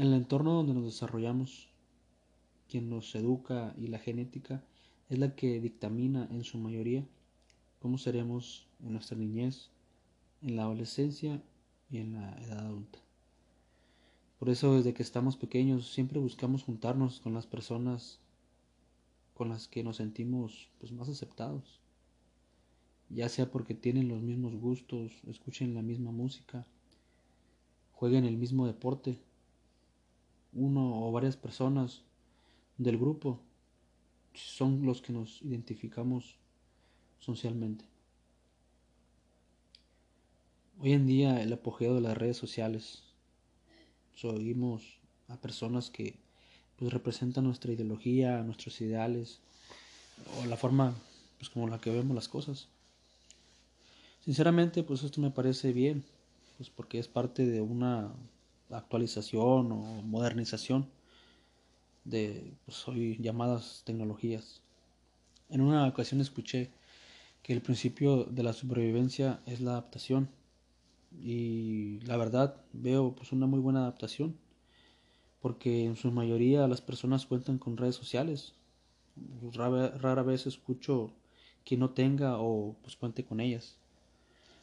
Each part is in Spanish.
el entorno donde nos desarrollamos, quien nos educa y la genética es la que dictamina en su mayoría cómo seremos en nuestra niñez, en la adolescencia y en la edad adulta. Por eso desde que estamos pequeños siempre buscamos juntarnos con las personas con las que nos sentimos pues, más aceptados, ya sea porque tienen los mismos gustos, escuchen la misma música, jueguen el mismo deporte, uno o varias personas del grupo son los que nos identificamos socialmente. Hoy en día el apogeo de las redes sociales oímos a personas que pues, representan nuestra ideología, nuestros ideales o la forma pues, como la que vemos las cosas. Sinceramente, pues esto me parece bien, pues porque es parte de una actualización o modernización de pues, hoy llamadas tecnologías. En una ocasión escuché que el principio de la supervivencia es la adaptación. Y la verdad veo pues una muy buena adaptación porque en su mayoría las personas cuentan con redes sociales. Rara, vez escucho que no tenga o pues cuente con ellas.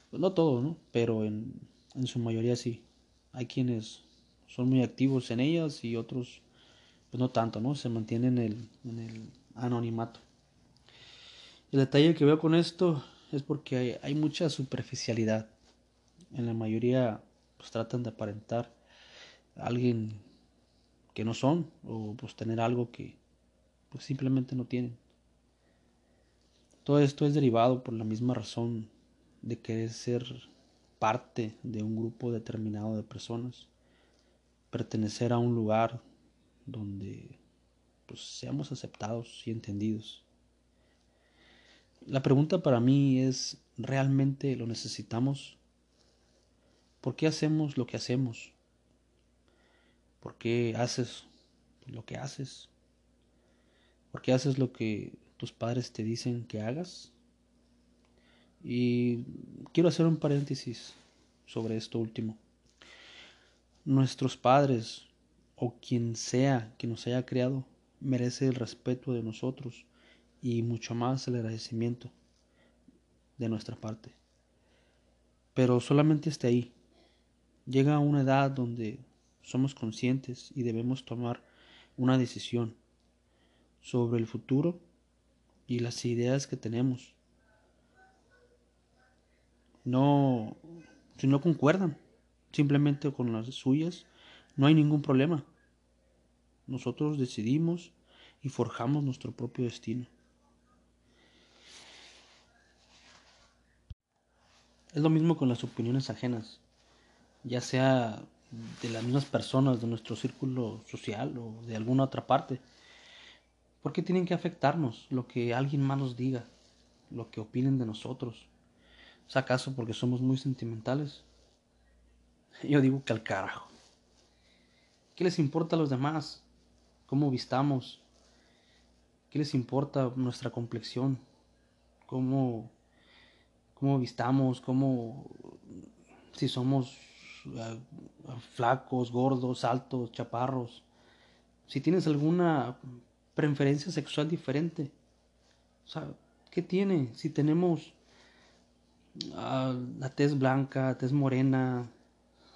Pues no todo no pero en, en su mayoría sí hay quienes son muy activos en ellas y otros pues no tanto no se mantienen en el, el anonimato. El detalle que veo con esto es porque hay, hay mucha superficialidad. En la mayoría pues tratan de aparentar a alguien que no son o pues tener algo que pues simplemente no tienen. Todo esto es derivado por la misma razón de querer ser parte de un grupo determinado de personas, pertenecer a un lugar donde pues seamos aceptados y entendidos. La pregunta para mí es, ¿realmente lo necesitamos? ¿Por qué hacemos lo que hacemos? ¿Por qué haces lo que haces? ¿Por qué haces lo que tus padres te dicen que hagas? Y quiero hacer un paréntesis sobre esto último. Nuestros padres o quien sea que nos haya creado merece el respeto de nosotros y mucho más el agradecimiento de nuestra parte. Pero solamente esté ahí llega una edad donde somos conscientes y debemos tomar una decisión sobre el futuro y las ideas que tenemos. No, si no concuerdan simplemente con las suyas, no hay ningún problema. Nosotros decidimos y forjamos nuestro propio destino. Es lo mismo con las opiniones ajenas ya sea de las mismas personas de nuestro círculo social o de alguna otra parte. ¿Por qué tienen que afectarnos lo que alguien más nos diga, lo que opinen de nosotros? ¿Es acaso porque somos muy sentimentales? Yo digo que al carajo. ¿Qué les importa a los demás? ¿Cómo vistamos? ¿Qué les importa nuestra complexión? ¿Cómo, cómo vistamos? ¿Cómo si somos flacos, gordos, altos, chaparros. Si tienes alguna preferencia sexual diferente. O sea, ¿qué tiene? Si tenemos ah, la tez blanca, tez morena,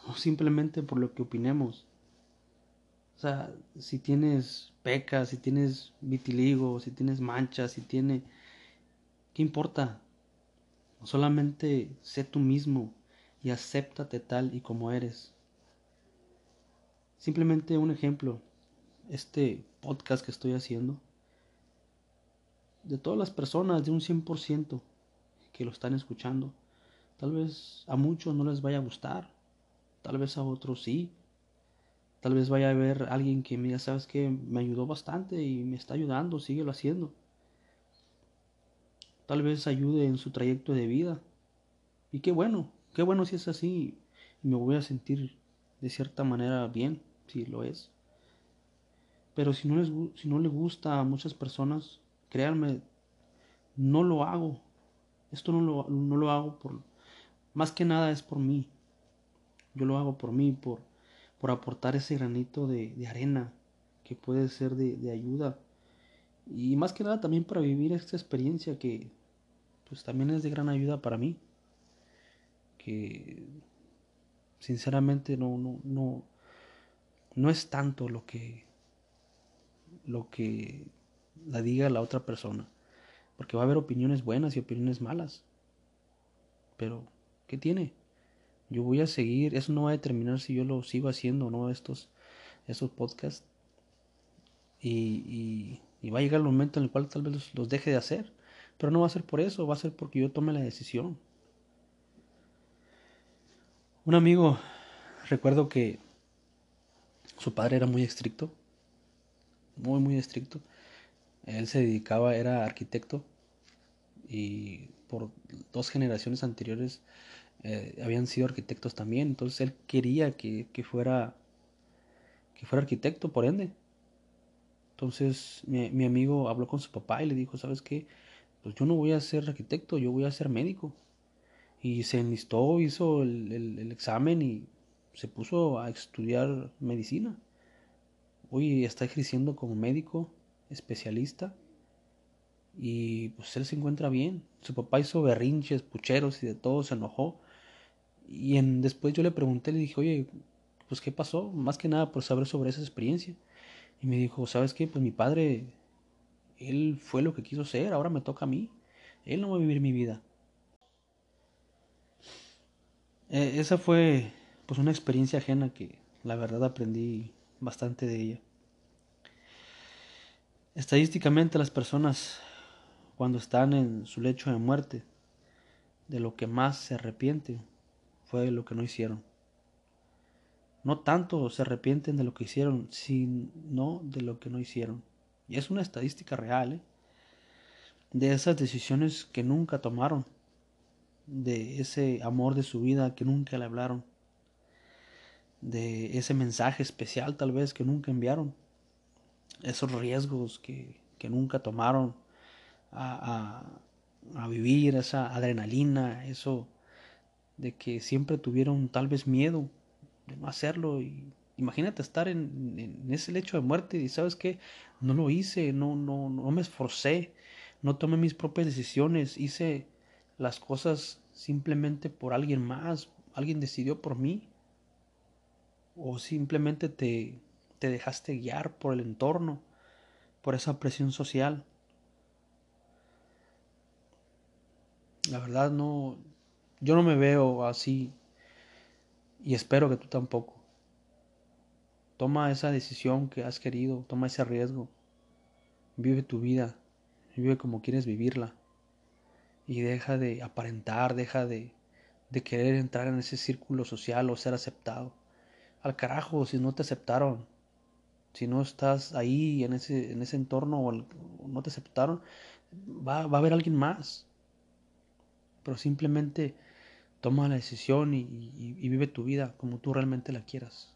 o simplemente por lo que opinemos. O sea, si tienes pecas, si tienes vitiligo, si tienes manchas, si tiene... ¿Qué importa? Solamente sé tú mismo y acéptate tal y como eres. Simplemente un ejemplo, este podcast que estoy haciendo, de todas las personas, de un 100% que lo están escuchando, tal vez a muchos no les vaya a gustar, tal vez a otros sí, tal vez vaya a haber alguien que me diga, sabes que me ayudó bastante y me está ayudando, síguelo haciendo. Tal vez ayude en su trayecto de vida. Y qué bueno, Qué bueno si es así y me voy a sentir de cierta manera bien, si lo es. Pero si no, les, si no le gusta a muchas personas, créanme, no lo hago. Esto no lo, no lo hago por... Más que nada es por mí. Yo lo hago por mí, por por aportar ese granito de, arena que puede ser de, de, ayuda. Y más que nada también para vivir esta experiencia que pues también es de gran ayuda para mí. Que sinceramente no, no, no, no es tanto lo que lo que la diga la otra persona. Porque va a haber opiniones buenas y opiniones malas. Pero, ¿qué tiene? Yo voy a seguir, eso no va a determinar si yo lo sigo haciendo o no, estos, estos podcasts. Y, y, va a llegar el momento en el cual tal vez los, deje de hacer. Pero no va a ser por eso, va a ser porque yo tome la decisión. Un amigo, recuerdo que su padre era muy estricto, muy, muy estricto. Él se dedicaba, era arquitecto y por dos generaciones anteriores eh, habían sido arquitectos también. Entonces él quería que, fuera que fuera arquitecto, por ende. Entonces mi, amigo habló con su papá y le dijo, ¿sabes qué? Pues yo no voy a ser arquitecto, yo voy a ser médico. Y se enlistó, hizo el examen y se puso a estudiar medicina. Hoy está ejerciendo como médico especialista y pues él se encuentra bien. Su papá hizo berrinches, pucheros y de todo, se enojó. Y en, después yo le pregunté, le dije, oye, pues qué pasó, más que nada por saber sobre esa experiencia. Y me dijo, ¿sabes qué? Pues mi padre, él fue lo que quiso ser, ahora me toca a mí. Él no va a vivir mi vida. Eh, esa fue pues una experiencia ajena que la verdad aprendí bastante de ella. Estadísticamente las personas cuando están en su lecho de muerte, de lo que más se arrepienten fue lo que no hicieron. No tanto se arrepienten de lo que hicieron, sino de lo que no hicieron. Y es una estadística real, ¿eh? de esas decisiones que nunca tomaron, de ese amor de su vida que nunca le hablaron, de ese mensaje especial tal vez que nunca enviaron, esos riesgos que, nunca tomaron a, vivir, esa adrenalina, eso de que siempre tuvieron tal vez miedo de no hacerlo. Y imagínate estar en, ese lecho de muerte y sabes que no lo hice, no, no, no me esforcé, no tomé mis propias decisiones, hice las cosas simplemente por alguien más, alguien decidió por mí o simplemente te, te dejaste guiar por el entorno, por esa presión social. La verdad no, yo no me veo así y espero que tú tampoco. Toma esa decisión que has querido, toma ese riesgo, vive tu vida, vive como quieres vivirla y deja de aparentar, deja de, de querer entrar en ese círculo social o ser aceptado al carajo si no te aceptaron. Si no estás ahí en ese, en ese entorno o, no te aceptaron, va, va, a haber alguien más. Pero simplemente toma la decisión y, y vive tu vida como tú realmente la quieras.